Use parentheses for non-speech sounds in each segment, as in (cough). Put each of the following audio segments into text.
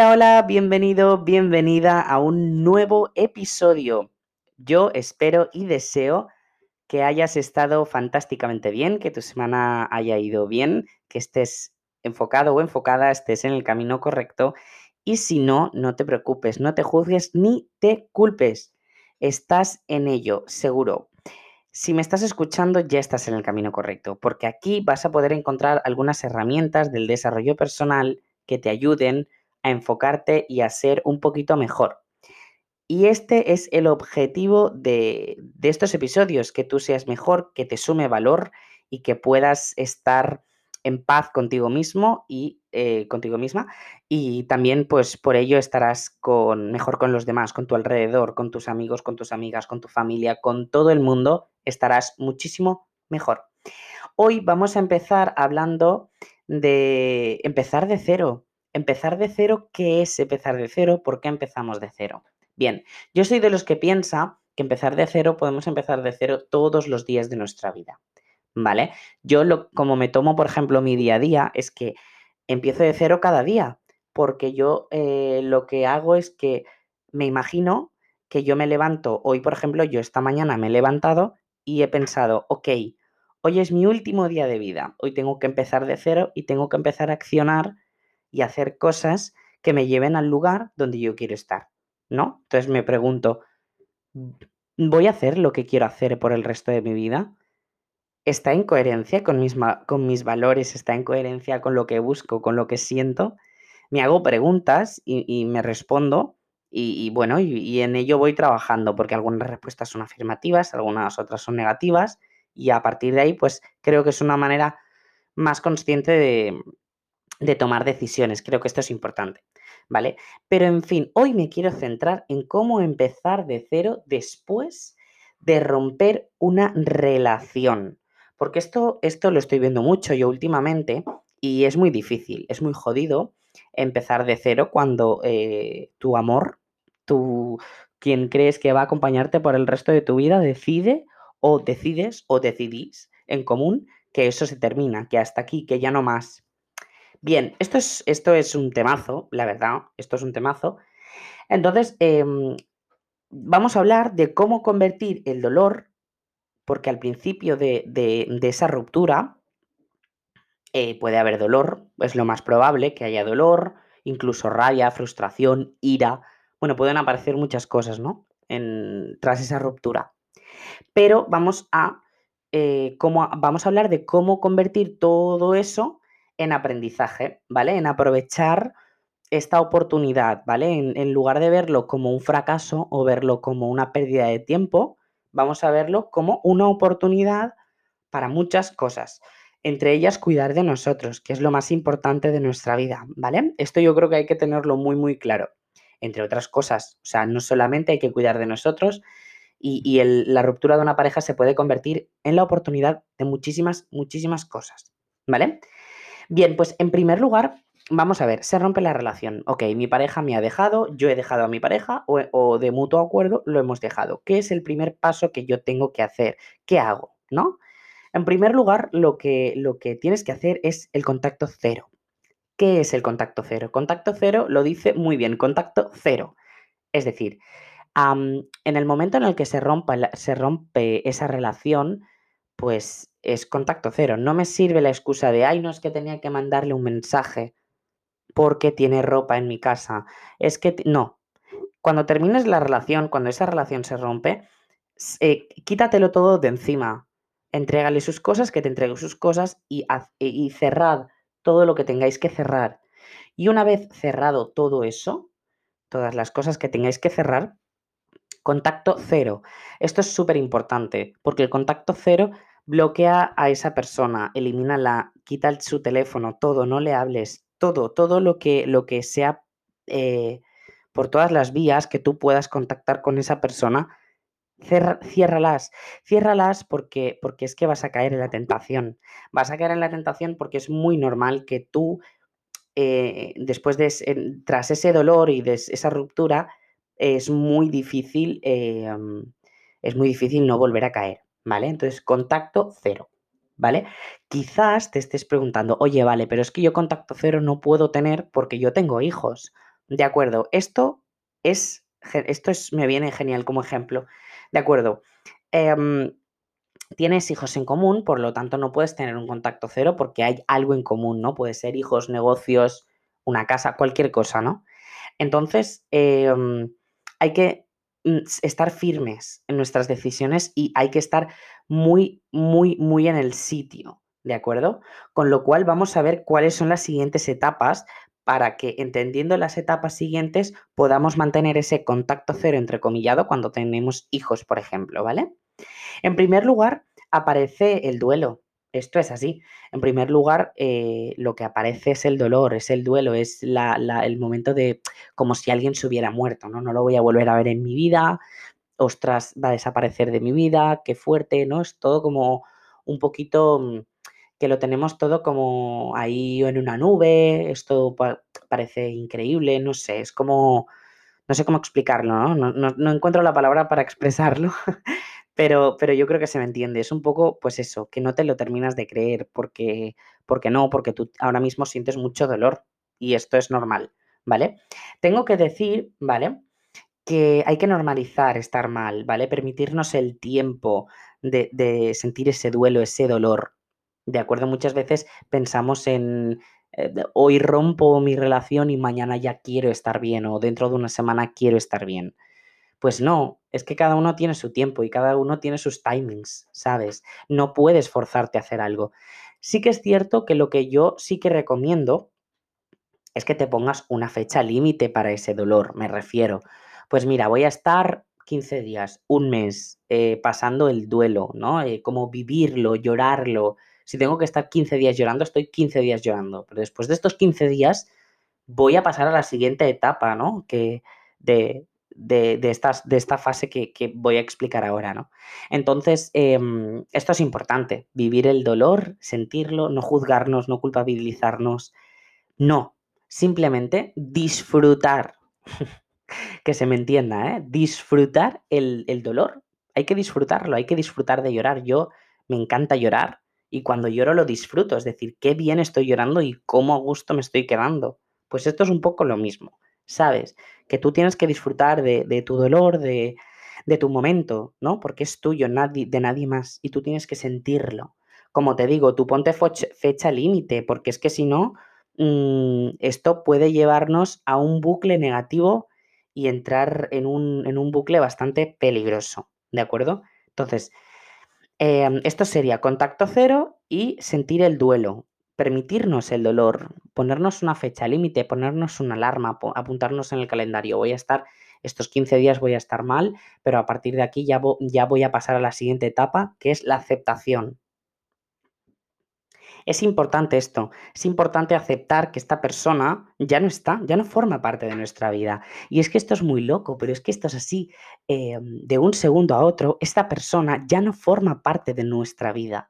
Hola, hola, bienvenido, bienvenida a un nuevo episodio. Yo espero y deseo que hayas estado fantásticamente bien, que tu semana haya ido bien, que estés enfocado o enfocada, estés en el camino correcto. Y si no, no te preocupes, no te juzgues ni te culpes. Estás en ello, seguro. Si me estás escuchando, ya estás en el camino correcto, porque aquí vas a poder encontrar algunas herramientas del desarrollo personal que te ayuden a enfocarte y a ser un poquito mejor. Y este es el objetivo de, estos episodios, que tú seas mejor, que te sume valor y que puedas estar en paz contigo mismo y eh, contigo misma y también pues por ello estarás con mejor con los demás, con tu alrededor, con tus amigos, con tus amigas, con tu familia, con todo el mundo estarás muchísimo mejor. Hoy vamos a empezar hablando de empezar de cero, Empezar de cero, ¿qué es empezar de cero? ¿Por qué empezamos de cero? Bien, yo soy de los que piensa que empezar de cero podemos empezar de cero todos los días de nuestra vida. ¿Vale? Yo lo, como me tomo, por ejemplo, mi día a día, es que empiezo de cero cada día, porque yo eh, lo que hago es que me imagino que yo me levanto, hoy por ejemplo, yo esta mañana me he levantado y he pensado, ok, hoy es mi último día de vida, hoy tengo que empezar de cero y tengo que empezar a accionar y hacer cosas que me lleven al lugar donde yo quiero estar, ¿no? Entonces me pregunto, ¿voy a hacer lo que quiero hacer por el resto de mi vida? ¿Está en coherencia con mis, con mis valores? ¿Está en coherencia con lo que busco, con lo que siento? Me hago preguntas y, me respondo y, bueno, y en ello voy trabajando porque algunas respuestas son afirmativas, algunas otras son negativas y a partir de ahí pues creo que es una manera más consciente de, de tomar decisiones. Creo que esto es importante, ¿vale? Pero en fin, hoy me quiero centrar en cómo empezar de cero después de romper una relación. Porque esto, esto lo estoy viendo mucho yo últimamente y es muy difícil, es muy jodido empezar de cero cuando eh, tu amor, tu, quien crees que va a acompañarte por el resto de tu vida, decide o decides o decidís en común que eso se termina, que hasta aquí, que ya no más. Bien, esto es, esto es un temazo, la verdad, esto es un temazo. Entonces, em, vamos a hablar de cómo convertir el dolor, porque al principio de, esa ruptura eh, puede haber dolor, es lo más probable que haya dolor, incluso rabia, frustración, ira. Bueno, pueden aparecer muchas cosas, ¿no? En, tras esa ruptura. Pero vamos a, eh, cómo, vamos a hablar de cómo convertir todo eso en aprendizaje, ¿vale? En aprovechar esta oportunidad, ¿vale? En, lugar de verlo como un fracaso o verlo como una pérdida de tiempo, vamos a verlo como una oportunidad para muchas cosas. Entre ellas, cuidar de nosotros, que es lo más importante de nuestra vida, ¿vale? Esto yo creo que hay que tenerlo muy, muy claro. Entre otras cosas, o sea, no solamente hay que cuidar de nosotros y, la ruptura de una pareja se puede convertir en la oportunidad de muchísimas, muchísimas cosas, ¿vale? Bien, pues en primer lugar, vamos a ver, se rompe la relación. Ok, mi pareja me ha dejado, yo he dejado a mi pareja o, de mutuo acuerdo lo hemos dejado. ¿Qué es el primer paso que yo tengo que hacer? ¿Qué hago? ¿No? En primer lugar, lo que, lo que tienes que hacer es el contacto cero. ¿Qué es el contacto cero? Contacto cero lo dice muy bien, contacto cero. Es decir, en el momento en el que se, rompa, se rompe esa relación, pues es contacto cero. No me sirve la excusa de, ay, no es que tenía que mandarle un mensaje porque tiene ropa en mi casa. Es que no. Cuando termines la relación, cuando esa relación se rompe, eh, quítatelo todo de encima. Entrégale sus cosas, que te entregue sus cosas y, y cerrad todo lo que tengáis que cerrar. Y una vez cerrado todo eso, todas las cosas que tengáis que cerrar, contacto cero. Esto es súper importante porque el contacto cero bloquea a esa persona, elimínala, quita su teléfono, todo, no le hables, todo, todo lo que, lo que sea eh, por todas las vías que tú puedas contactar con esa persona, ciérralas, ciérralas porque, porque es que vas a caer en la tentación. Vas a caer en la tentación porque es muy normal que tú, eh, después de, tras ese dolor y esa ruptura, es muy difícil, eh, es muy difícil no volver a caer. ¿Vale? Entonces, contacto cero, ¿vale? Quizás te estés preguntando, oye, vale, pero es que yo contacto cero no puedo tener porque yo tengo hijos. De acuerdo, esto es, esto es, me viene genial como ejemplo. De acuerdo. Em, tienes hijos en común, por lo tanto no puedes tener un contacto cero porque hay algo en común, ¿no? Puede ser hijos, negocios, una casa, cualquier cosa, ¿no? Entonces, em, hay que estar firmes en nuestras decisiones y hay que estar muy, muy, muy en el sitio, ¿de acuerdo? Con lo cual vamos a ver cuáles son las siguientes etapas para que entendiendo las etapas siguientes podamos mantener ese contacto cero entrecomillado cuando tenemos hijos, por ejemplo, ¿vale? En primer lugar, aparece el duelo. Esto es así. En primer lugar, eh, lo que aparece es el dolor, es el duelo, es el momento de como si alguien se hubiera muerto, ¿no? No lo voy a volver a ver en mi vida, ostras, va a desaparecer de mi vida, qué fuerte, ¿no? Es todo como un poquito mm, que lo tenemos todo como ahí en una nube, esto parece increíble, no sé, es como, no sé cómo explicarlo, ¿no? No, no encuentro la palabra para (laughs) expresarlo, pero, pero yo creo que se me entiende. Es un poco, pues eso, que no te lo terminas de creer porque, porque no, porque tú ahora mismo sientes mucho dolor y esto es normal, ¿vale? Tengo que decir, ¿vale? Que hay que normalizar estar mal, ¿vale? Permitirnos el tiempo de, de sentir ese duelo, ese dolor. De acuerdo, muchas veces pensamos en eh, hoy rompo mi relación y mañana ya quiero estar bien o dentro de una semana quiero estar bien. Pues no, es que cada uno tiene su tiempo y cada uno tiene sus timings, ¿sabes? No puedes forzarte a hacer algo. Sí que es cierto que lo que yo sí que recomiendo es que te pongas una fecha límite para ese dolor, me refiero. Pues mira, voy a estar 15 días, un mes, eh, pasando el duelo, ¿no? Eh, como vivirlo, llorarlo. Si tengo que estar 15 días llorando, estoy 15 días llorando. Pero después de estos 15 días, voy a pasar a la siguiente etapa, ¿no? Que de, de, esta fase que, voy a explicar ahora, ¿no? Entonces, em, esto es importante, vivir el dolor, sentirlo, no juzgarnos, no culpabilizarnos, no, simplemente disfrutar, (laughs) que se me entienda, ¿eh? Disfrutar el dolor, hay que disfrutarlo, hay que disfrutar de llorar. Yo me encanta llorar y cuando lloro lo disfruto, es decir, qué bien estoy llorando y cómo a gusto me estoy quedando. Pues esto es un poco lo mismo, ¿sabes? que tú tienes que disfrutar de, tu dolor, de, tu momento, ¿no? Porque es tuyo, nadie, de nadie más, y tú tienes que sentirlo. Como te digo, tú ponte fecha límite, porque es que si no, mm, esto puede llevarnos a un bucle negativo y entrar en un, bucle bastante peligroso, ¿de acuerdo? Entonces, em, esto sería contacto cero y sentir el duelo permitirnos el dolor, ponernos una fecha límite, ponernos una alarma, apuntarnos en el calendario. Voy a estar, estos 15 días voy a estar mal, pero a partir de aquí ya, voy a pasar a la siguiente etapa, que es la aceptación. Es importante esto, es importante aceptar que esta persona ya no está, ya no forma parte de nuestra vida. Y es que esto es muy loco, pero es que esto es así, em, de un segundo a otro, esta persona ya no forma parte de nuestra vida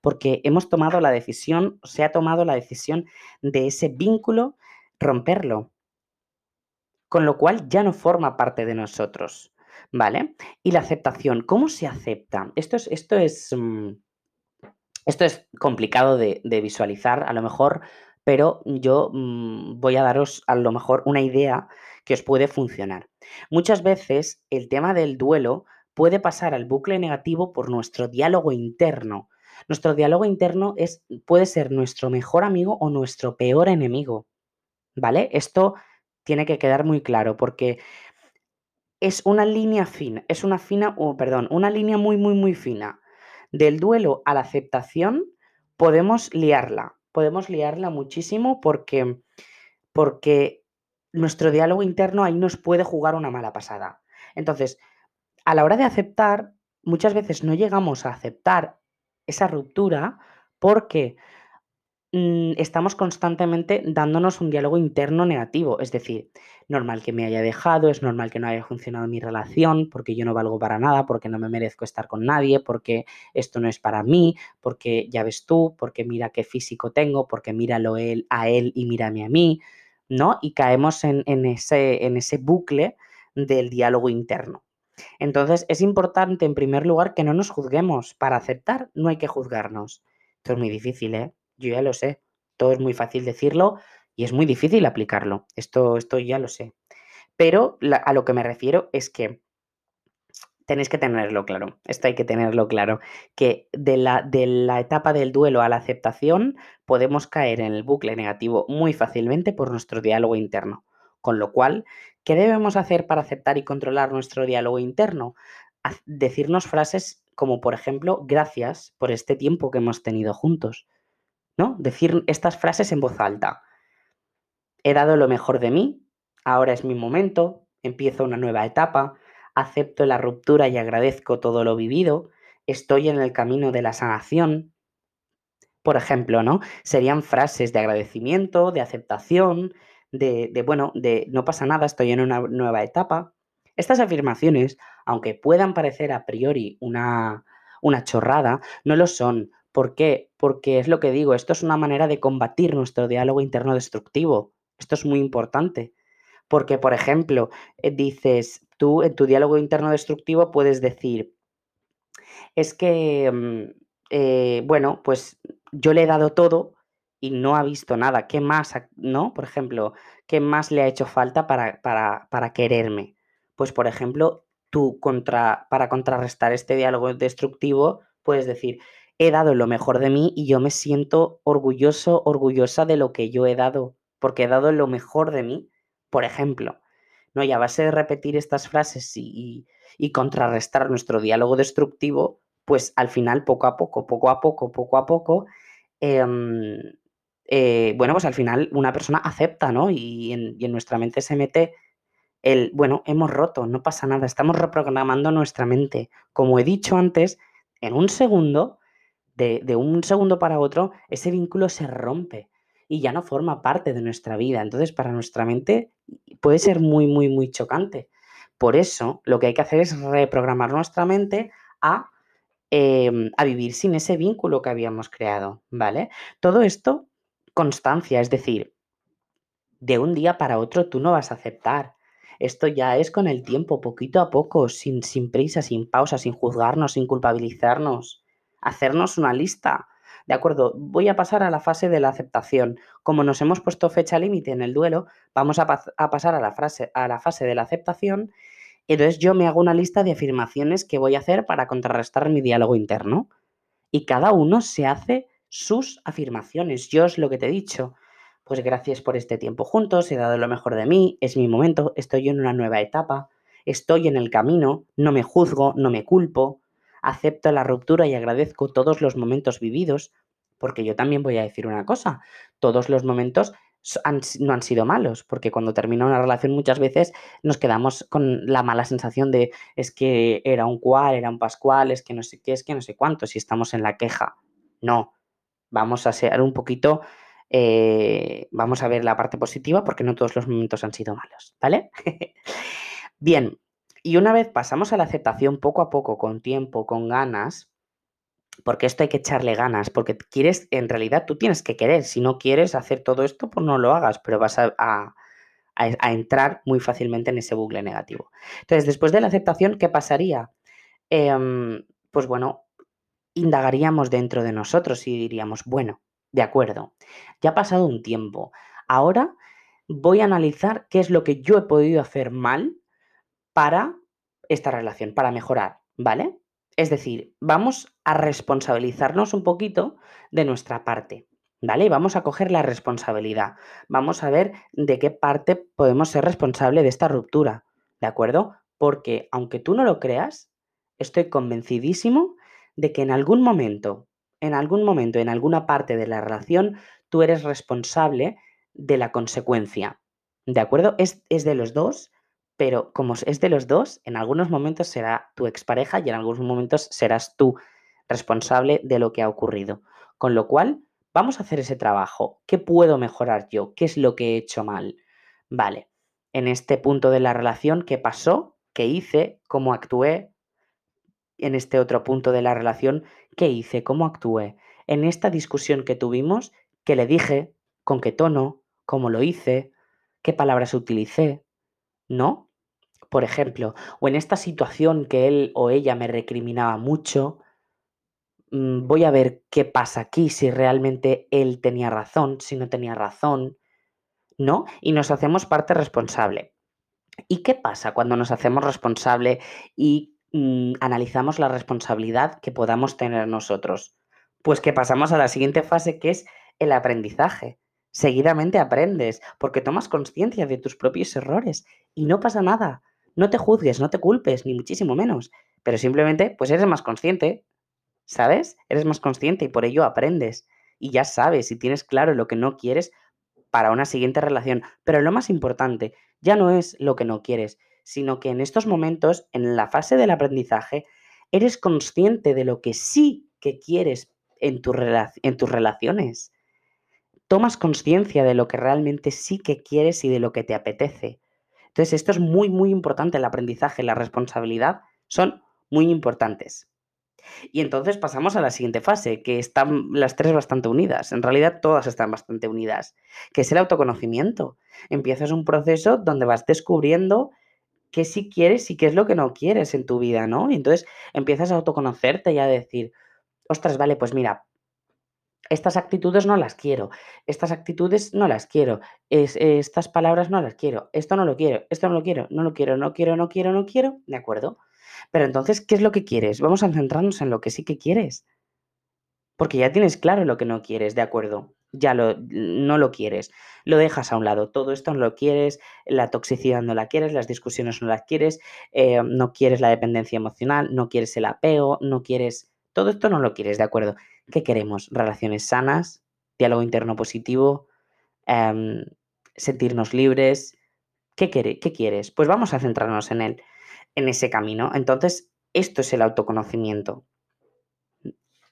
porque hemos tomado la decisión, se ha tomado la decisión de ese vínculo romperlo, con lo cual ya no forma parte de nosotros, ¿vale? Y la aceptación, ¿cómo se acepta? Esto es, esto es, mm, esto es complicado de, visualizar, a lo mejor, pero yo mm, voy a daros a lo mejor una idea que os puede funcionar. Muchas veces el tema del duelo puede pasar al bucle negativo por nuestro diálogo interno, nuestro diálogo interno es, puede ser nuestro mejor amigo o nuestro peor enemigo. ¿Vale? Esto tiene que quedar muy claro porque es una línea fina, es una fina, o perdón, una línea muy, muy, muy fina. Del duelo a la aceptación podemos liarla, podemos liarla muchísimo porque, porque nuestro diálogo interno ahí nos puede jugar una mala pasada. Entonces, a la hora de aceptar, muchas veces no llegamos a aceptar esa ruptura porque mm, estamos constantemente dándonos un diálogo interno negativo. Es decir, normal que me haya dejado, es normal que no haya funcionado mi relación, porque yo no valgo para nada, porque no me merezco estar con nadie, porque esto no es para mí, porque ya ves tú, porque mira qué físico tengo, porque míralo él, a él y mírame a mí, ¿no? Y caemos en, ese, en ese bucle del diálogo interno. Entonces, es importante, en primer lugar, que no nos juzguemos. Para aceptar, no hay que juzgarnos. Esto es muy difícil, ¿eh? Yo ya lo sé. Todo es muy fácil decirlo Y es muy difícil aplicarlo, esto, esto ya lo sé. Pero a lo que me refiero es que tenéis que tenerlo claro, esto hay que tenerlo claro, que de la, de la etapa del duelo a la aceptación podemos caer en el bucle negativo muy fácilmente por nuestro diálogo interno. Con lo cual, ¿qué debemos hacer para aceptar y controlar nuestro diálogo interno? Decirnos frases como, por ejemplo, gracias por este tiempo que hemos tenido juntos. ¿No? Decir estas frases en voz alta. He dado lo mejor de mí, ahora es mi momento, empiezo una nueva etapa, acepto la ruptura y agradezco todo lo vivido, estoy en el camino de la sanación. Por ejemplo, ¿no? Serían frases de agradecimiento, de aceptación, de, bueno, de no pasa nada, estoy en una nueva etapa. Estas afirmaciones, aunque puedan parecer a priori una, una chorrada, no lo son. ¿Por qué? Porque es lo que digo, esto es una manera de combatir nuestro diálogo interno destructivo. Esto es muy importante. Porque, por ejemplo, eh, dices, tú en tu diálogo interno destructivo puedes decir, es que, mm, eh, bueno, pues yo le he dado todo y no ha visto nada. ¿Qué más, no? Por ejemplo, ¿qué más le ha hecho falta para, para, para quererme? Pues, por ejemplo, tú contra, para contrarrestar este diálogo destructivo, puedes decir, he dado lo mejor de mí y yo me siento orgulloso, orgullosa de lo que yo he dado, porque he dado lo mejor de mí, por ejemplo. ¿no? Y a base de repetir estas frases y, contrarrestar nuestro diálogo destructivo, pues al final, poco a poco, poco a poco, poco a poco, em, eh, bueno, pues al final una persona acepta, ¿no? Y en, nuestra mente se mete el, bueno, hemos roto, no pasa nada, estamos reprogramando nuestra mente. Como he dicho antes, en un segundo, de, de un segundo para otro, ese vínculo se rompe y ya no forma parte de nuestra vida. Entonces, para nuestra mente puede ser muy, muy, muy chocante. Por eso, lo que hay que hacer es reprogramar nuestra mente a, em, a vivir sin ese vínculo que habíamos creado, ¿vale? Todo esto, constancia, es decir, de un día para otro tú no vas a aceptar. Esto ya es con el tiempo, poquito a poco, sin, sin prisa, sin pausa, sin juzgarnos, sin culpabilizarnos. Hacernos una lista de acuerdo, voy a pasar a la fase de la aceptación. Como nos hemos puesto fecha límite en el duelo, vamos a, pasar a la, frase, a la fase de la aceptación. Entonces yo me hago una lista de afirmaciones que voy a hacer para contrarrestar mi diálogo interno. Y cada uno se hace sus afirmaciones. Yo es lo que te he dicho. Pues gracias por este tiempo juntos, he dado lo mejor de mí, es mi momento, estoy en una nueva etapa, estoy en el camino, no me juzgo, no me culpo, acepto la ruptura y agradezco todos los momentos vividos, porque yo también voy a decir una cosa, todos los momentos no han sido malos, porque cuando termina una relación muchas veces nos quedamos con la mala sensación de es que era un cual, era un pascual, es que no sé qué, es que no sé cuánto, si estamos en la queja. No, vamos a ser un poquito, eh, vamos a ver la parte positiva porque no todos los momentos han sido malos, ¿vale? (laughs) Bien, y una vez pasamos a la aceptación poco a poco, con tiempo, con ganas, porque esto hay que echarle ganas, porque quieres, en realidad tú tienes que querer, si no quieres hacer todo esto, pues no lo hagas, pero vas a, entrar muy fácilmente en ese bucle negativo. Entonces, después de la aceptación, ¿qué pasaría? Em, pues bueno, indagaríamos dentro de nosotros y diríamos, bueno, de acuerdo, ya ha pasado un tiempo, ahora voy a analizar qué es lo que yo he podido hacer mal para esta relación, para mejorar, ¿vale? Es decir, vamos a responsabilizarnos un poquito de nuestra parte, ¿vale? Vamos a coger la responsabilidad. Vamos a ver de qué parte podemos ser responsable de esta ruptura, ¿de acuerdo? Porque aunque tú no lo creas, estoy convencidísimo de que en algún momento, en algún momento, en alguna parte de la relación, tú eres responsable de la consecuencia, ¿de acuerdo? Es, es de los dos pero como es de los dos, en algunos momentos será tu expareja y en algunos momentos serás tú responsable de lo que ha ocurrido. Con lo cual, vamos a hacer ese trabajo. ¿Qué puedo mejorar yo? ¿Qué es lo que he hecho mal? Vale, en este punto de la relación, ¿qué pasó? ¿Qué hice? ¿Cómo actué? En este otro punto de la relación, ¿qué hice? ¿Cómo actué? En esta discusión que tuvimos, ¿qué le dije? ¿Con qué tono? ¿Cómo lo hice? ¿Qué palabras utilicé? ¿No? por ejemplo, o en esta situación que él o ella me recriminaba mucho, mm, voy a ver qué pasa aquí, si realmente él tenía razón, si no tenía razón, ¿no? Y nos hacemos parte responsable. ¿Y qué pasa cuando nos hacemos responsable y mm, analizamos la responsabilidad que podamos tener nosotros? Pues que pasamos a la siguiente fase que es el aprendizaje. Seguidamente aprendes porque tomas conciencia de tus propios errores y no pasa nada. No te juzgues, no te culpes, ni muchísimo menos, pero simplemente pues eres más consciente, ¿sabes? Eres más consciente y por ello aprendes y ya sabes y tienes claro lo que no quieres para una siguiente relación. Pero lo más importante ya no es lo que no quieres, sino que en estos momentos, en la fase del aprendizaje, eres consciente de lo que sí que quieres en, en tus relaciones. Tomas conciencia de lo que realmente sí que quieres y de lo que te apetece. Entonces, esto es muy, muy importante. El aprendizaje, la responsabilidad son muy importantes. Y entonces pasamos a la siguiente fase, que están las tres bastante unidas. En realidad todas están bastante unidas, que es el autoconocimiento. Empiezas un proceso donde vas descubriendo qué sí quieres y qué es lo que no quieres en tu vida, ¿no? Y entonces empiezas a autoconocerte y a decir, ostras, vale, pues mira, estas actitudes no las quiero, estas actitudes no las quiero, estas palabras no las quiero, esto no lo quiero, esto no lo quiero, no lo quiero, no quiero, no quiero, no quiero, ¿de acuerdo? Pero entonces, ¿qué es lo que quieres? Vamos a centrarnos en lo que sí que quieres. Porque ya tienes claro lo que no quieres, ¿de acuerdo? Ya lo, no lo quieres. Lo dejas a un lado. Todo esto no lo quieres, la toxicidad no la quieres, las discusiones no las quieres, eh, no quieres la dependencia emocional, no quieres el apego, no quieres... Todo esto no lo quieres, ¿de acuerdo? ¿Qué queremos? Relaciones sanas, diálogo interno positivo, em, sentirnos libres. ¿Qué, ¿Qué quieres? Pues vamos a centrarnos en él en ese camino. Entonces, esto es el autoconocimiento.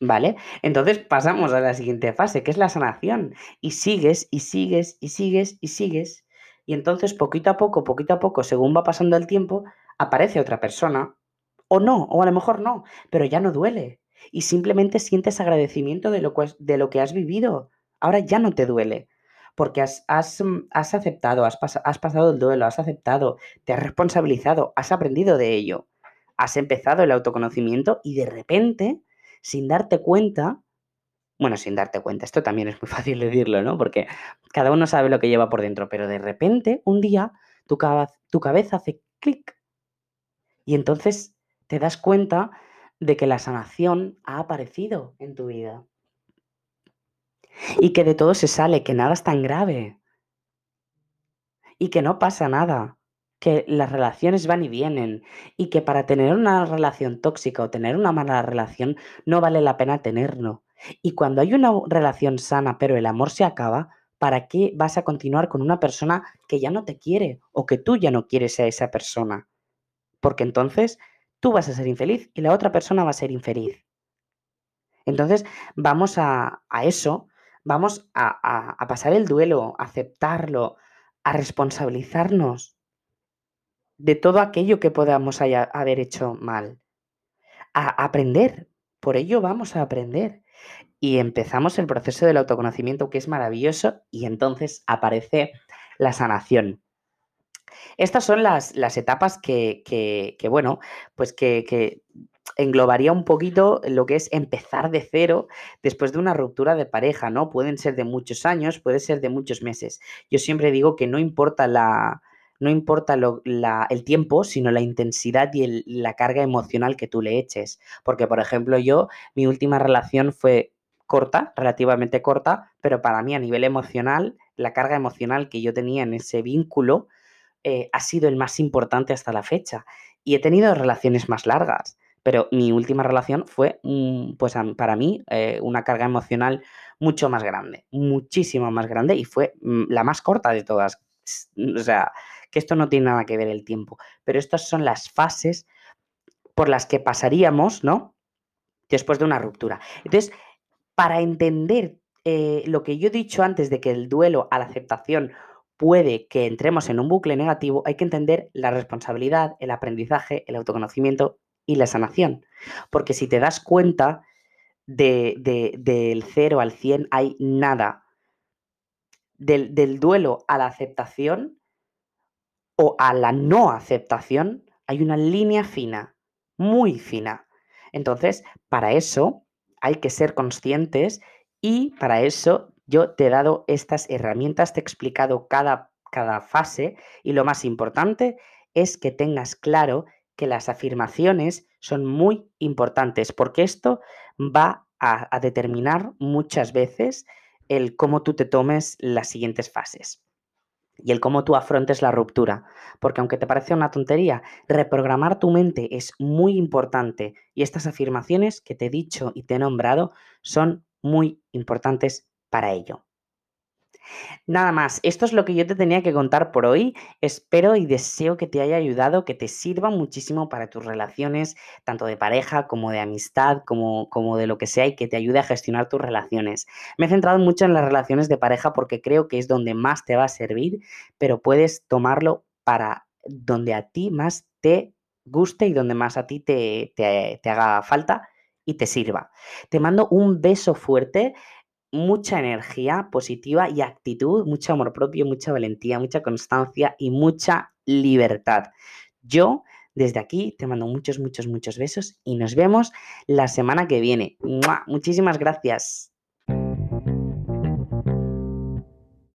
¿Vale? Entonces pasamos a la siguiente fase, que es la sanación. Y sigues, y sigues, y sigues, y sigues. Y entonces, poquito a poco, poquito a poco, según va pasando el tiempo, aparece otra persona. O no, o a lo mejor no, pero ya no duele. Y simplemente sientes agradecimiento de lo, de lo que has vivido. Ahora ya no te duele porque has, mm, aceptado, has, has pasado el duelo, has aceptado, te has responsabilizado, has aprendido de ello, has empezado el autoconocimiento y de repente, sin darte cuenta, bueno, sin darte cuenta, esto también es muy (laughs) fácil decirlo, ¿no? Porque cada uno sabe lo que lleva por dentro, pero de repente, un día, tu, tu cabeza hace clic y entonces te das cuenta de que la sanación ha aparecido en tu vida. Y que de todo se sale, que nada es tan grave. Y que no pasa nada, que las relaciones van y vienen y que para tener una relación tóxica o tener una mala relación no vale la pena tenerlo. Y cuando hay una relación sana pero el amor se acaba, ¿para qué vas a continuar con una persona que ya no te quiere o que tú ya no quieres a esa persona? Porque entonces tú vas a ser infeliz y la otra persona va a ser infeliz. Entonces vamos a, a eso Vamos a, pasar el duelo, a aceptarlo, a responsabilizarnos de todo aquello que podamos haber hecho mal. A aprender. Por ello vamos a aprender. Y empezamos el proceso del autoconocimiento que es maravilloso y entonces aparece la sanación. Estas son las, las etapas que, que, bueno, pues que, que, englobaría un poquito lo que es empezar de cero después de una ruptura de pareja, ¿no? Pueden ser de muchos años, puede ser de muchos meses. Yo siempre digo que no importa la, no importa el tiempo, sino la intensidad y la carga emocional que tú le eches. Porque, por ejemplo, yo, mi última relación fue corta, relativamente corta, pero para mí a nivel emocional, la carga emocional que yo tenía en ese vínculo eh, ha sido el más importante hasta la fecha. Y he tenido relaciones más largas. Pero mi última relación fue, pues para mí, eh, una carga emocional mucho más grande, muchísimo más grande y fue mm, la más corta de todas. O sea, que esto no tiene nada que ver el tiempo, pero estas son las fases por las que pasaríamos, ¿no? Después de una ruptura. Entonces, para entender eh, lo que yo he dicho antes de que el duelo a la aceptación puede que entremos en un bucle negativo, hay que entender la responsabilidad, el aprendizaje, el autoconocimiento y la sanación. Porque si te das cuenta, de, del 0 al 100 hay nada. Del, del duelo a la aceptación o a la no aceptación hay una línea fina, muy fina. Entonces, para eso hay que ser conscientes y para eso yo te he dado estas herramientas, te he explicado cada, cada fase y lo más importante es que tengas claro que las afirmaciones son muy importantes porque esto va a, a determinar muchas veces el cómo tú te tomes las siguientes fases y el cómo tú afrontes la ruptura. Porque aunque te parece una tontería, reprogramar tu mente es muy importante y estas afirmaciones que te he dicho y te he nombrado son muy importantes para ello. Nada más, esto es lo que yo te tenía que contar por hoy. Espero y deseo que te haya ayudado, que te sirva muchísimo para tus relaciones, tanto de pareja como de amistad, como, como de lo que sea, y que te ayude a gestionar tus relaciones. Me he centrado mucho en las relaciones de pareja porque creo que es donde más te va a servir, pero puedes tomarlo para donde a ti más te guste y donde más a ti te, te, te haga falta y te sirva. Te mando un beso fuerte mucha energía positiva y actitud, mucho amor propio, mucha valentía, mucha constancia y mucha libertad. Yo desde aquí te mando muchos, muchos, muchos besos y nos vemos la semana que viene. Muchísimas gracias.